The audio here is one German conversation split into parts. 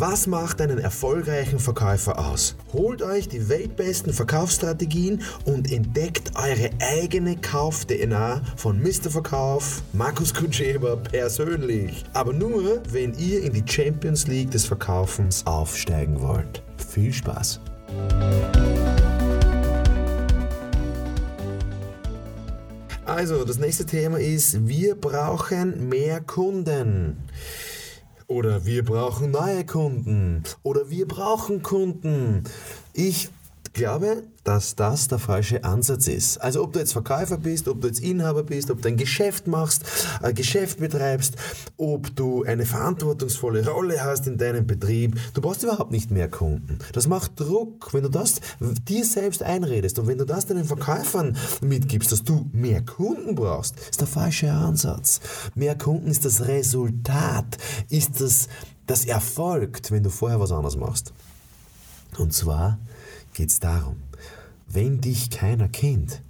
Was macht einen erfolgreichen Verkäufer aus? Holt euch die weltbesten Verkaufsstrategien und entdeckt eure eigene Kauf-DNA von Mr. Verkauf, Markus Kutscheber persönlich. Aber nur, wenn ihr in die Champions League des Verkaufens aufsteigen wollt. Viel Spaß! Also, das nächste Thema ist, wir brauchen mehr Kunden. Oder wir brauchen neue Kunden. Oder wir brauchen Kunden. Ich glaube, dass das der falsche Ansatz ist. Also ob du jetzt Verkäufer bist, ob du jetzt Inhaber bist, ob du ein Geschäft machst, ein Geschäft betreibst, ob du eine verantwortungsvolle Rolle hast in deinem Betrieb, du brauchst überhaupt nicht mehr Kunden. Das macht Druck, wenn du das dir selbst einredest und wenn du das deinen Verkäufern mitgibst, dass du mehr Kunden brauchst, ist der falsche Ansatz. Mehr Kunden ist das Resultat, ist das, das erfolgt, wenn du vorher was anderes machst. Und zwar geht es darum, wenn dich keiner kennt,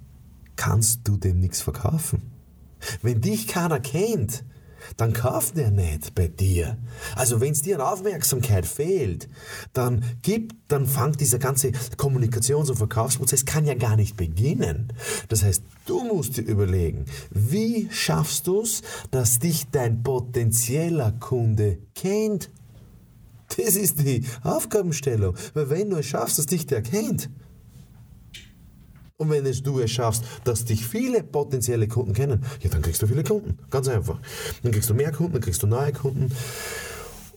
kannst du dem nichts verkaufen. Wenn dich keiner kennt, dann kauft er nicht bei dir. Also wenn es dir an Aufmerksamkeit fehlt, dann gibt, dann fängt dieser ganze Kommunikations- und Verkaufsprozess kann ja gar nicht beginnen. Das heißt, du musst dir überlegen, wie schaffst du es, dass dich dein potenzieller Kunde kennt? Das ist die Aufgabenstellung. Weil wenn du es schaffst, dass dich der kennt, und wenn es du es schaffst, dass dich viele potenzielle Kunden kennen, ja, dann kriegst du viele Kunden. Ganz einfach. Dann kriegst du mehr Kunden, dann kriegst du neue Kunden.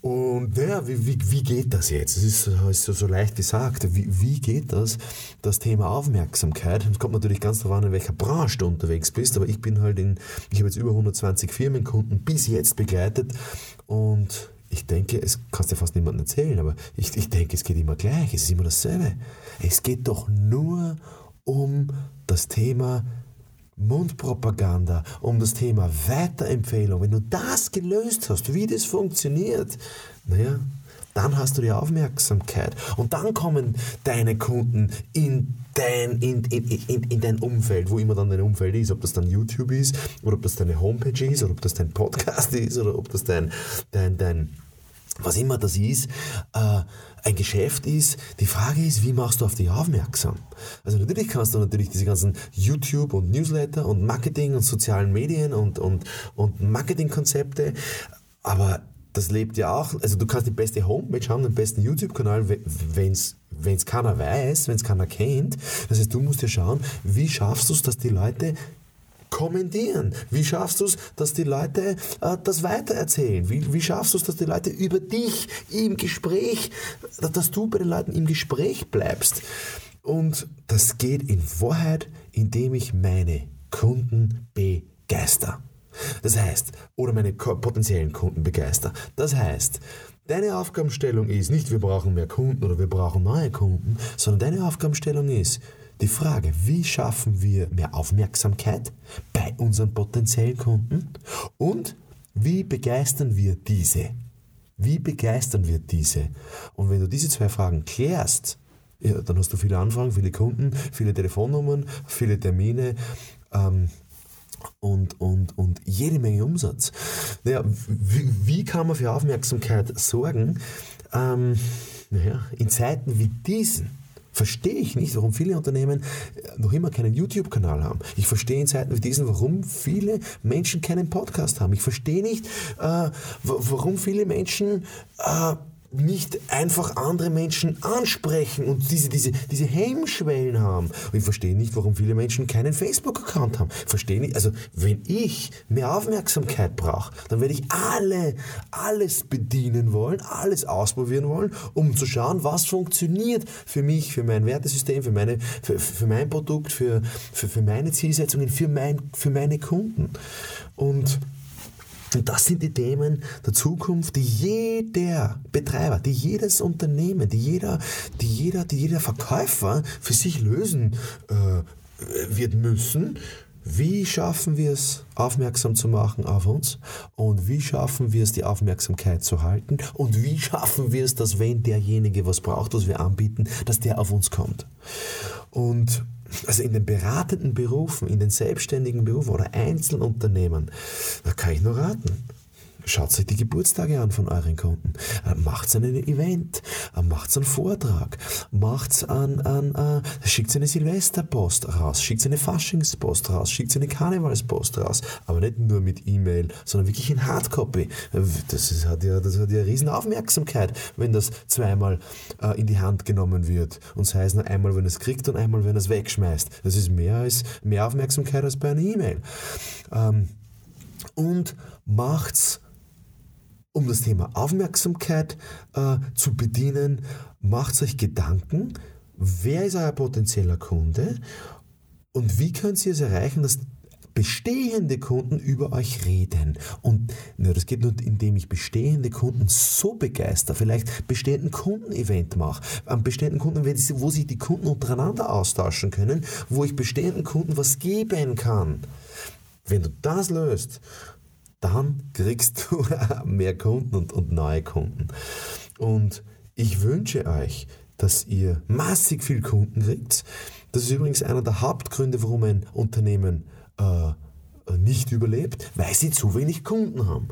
Und ja, wie, wie, wie geht das jetzt? Es ist, ist so, leicht gesagt. Wie, wie geht das? Das Thema Aufmerksamkeit. Es kommt natürlich ganz darauf an, in welcher Branche du unterwegs bist. Aber ich bin halt in, ich habe jetzt über 120 Firmenkunden bis jetzt begleitet. Und ich denke, es kannst dir fast niemandem erzählen, aber ich, ich denke, es geht immer gleich, es ist immer dasselbe. Es geht doch nur um das Thema Mundpropaganda, um das Thema Weiterempfehlung. Wenn du das gelöst hast, wie das funktioniert, naja, dann hast du die Aufmerksamkeit. Und dann kommen deine Kunden in dein, in, in, in, in dein Umfeld, wo immer dann dein Umfeld ist, ob das dann YouTube ist, oder ob das deine Homepage ist, oder ob das dein Podcast ist, oder ob das dein, dein, dein was immer das ist, äh, ein Geschäft ist. Die Frage ist, wie machst du auf dich aufmerksam? Also natürlich kannst du natürlich diese ganzen YouTube und Newsletter und Marketing und sozialen Medien und, und, und Marketingkonzepte, aber das lebt ja auch, also du kannst die beste Homepage haben, den besten YouTube-Kanal, wenn es keiner weiß, wenn es keiner kennt. Das heißt, du musst ja schauen, wie schaffst du es, dass die Leute kommentieren? Wie schaffst du es, dass die Leute äh, das weitererzählen? Wie, wie schaffst du es, dass die Leute über dich im Gespräch, dass du bei den Leuten im Gespräch bleibst? Und das geht in Wahrheit, indem ich meine Kunden begeister. Das heißt, oder meine potenziellen Kunden begeister. Das heißt, deine Aufgabenstellung ist nicht, wir brauchen mehr Kunden oder wir brauchen neue Kunden, sondern deine Aufgabenstellung ist, die Frage, wie schaffen wir mehr Aufmerksamkeit bei unseren potenziellen Kunden und wie begeistern wir diese? Wie begeistern wir diese? Und wenn du diese zwei Fragen klärst, ja, dann hast du viele Anfragen, viele Kunden, viele Telefonnummern, viele Termine ähm, und, und, und jede Menge Umsatz. Naja, wie, wie kann man für Aufmerksamkeit sorgen? Ähm, naja, in Zeiten wie diesen verstehe ich nicht, warum viele Unternehmen äh, noch immer keinen YouTube-Kanal haben. Ich verstehe in Zeiten wie diesen, warum viele Menschen keinen Podcast haben. Ich verstehe nicht, äh, warum viele Menschen äh, nicht einfach andere Menschen ansprechen und diese, diese, diese Hemmschwellen haben. Und ich verstehe nicht, warum viele Menschen keinen Facebook-Account haben. Verstehe nicht, also wenn ich mehr Aufmerksamkeit brauche, dann werde ich alle, alles bedienen wollen, alles ausprobieren wollen, um zu schauen, was funktioniert für mich, für mein Wertesystem, für, meine, für, für mein Produkt, für, für, für meine Zielsetzungen, für, mein, für meine Kunden. Und und das sind die Themen der Zukunft, die jeder Betreiber, die jedes Unternehmen, die jeder, die jeder, die jeder Verkäufer für sich lösen äh, wird müssen. Wie schaffen wir es, aufmerksam zu machen auf uns? Und wie schaffen wir es, die Aufmerksamkeit zu halten? Und wie schaffen wir es, dass wenn derjenige was braucht, was wir anbieten, dass der auf uns kommt? Und also in den beratenden Berufen, in den selbstständigen Berufen oder Einzelunternehmen, da kann ich nur raten. Schaut euch die Geburtstage an von euren Kunden. Äh, macht ein Event, äh, macht einen Vortrag, macht an, an, äh, schickt eine Silvesterpost raus, schickt eine Faschingspost raus, schickt eine Karnevalspost raus, aber nicht nur mit E-Mail, sondern wirklich in Hardcopy. Das, ist, hat ja, das hat ja riesen Aufmerksamkeit, wenn das zweimal äh, in die Hand genommen wird. Und sei es nur einmal, wenn es kriegt und einmal, wenn es wegschmeißt. Das ist mehr als mehr Aufmerksamkeit als bei einer E-Mail. Ähm, und macht's um das Thema Aufmerksamkeit äh, zu bedienen, macht euch Gedanken, wer ist euer potenzieller Kunde und wie könnt ihr es erreichen, dass bestehende Kunden über euch reden. Und ja, das geht nur, indem ich bestehende Kunden so begeister, vielleicht bestehenden Kundenevent mache, am bestehenden Kundenevent, wo sich die Kunden untereinander austauschen können, wo ich bestehenden Kunden was geben kann. Wenn du das löst, dann kriegst du mehr Kunden und, und neue Kunden. Und ich wünsche euch, dass ihr massig viel Kunden kriegt. Das ist übrigens einer der Hauptgründe, warum ein Unternehmen äh, nicht überlebt, weil sie zu wenig Kunden haben.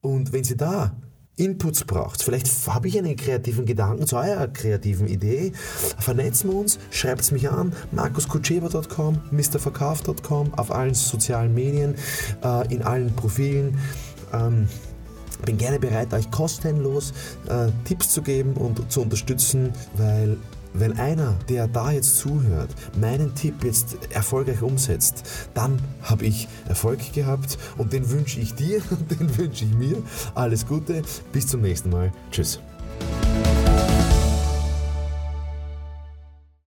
Und wenn sie da Inputs braucht. Vielleicht habe ich einen kreativen Gedanken zu eurer kreativen Idee. Vernetzen wir uns, schreibt es mich an, markuskutscheber.com, mrverkauf.com, auf allen sozialen Medien, äh, in allen Profilen. Ähm, bin gerne bereit, euch kostenlos äh, Tipps zu geben und zu unterstützen, weil wenn einer, der da jetzt zuhört, meinen Tipp jetzt erfolgreich umsetzt, dann habe ich Erfolg gehabt und den wünsche ich dir und den wünsche ich mir. Alles Gute, bis zum nächsten Mal. Tschüss.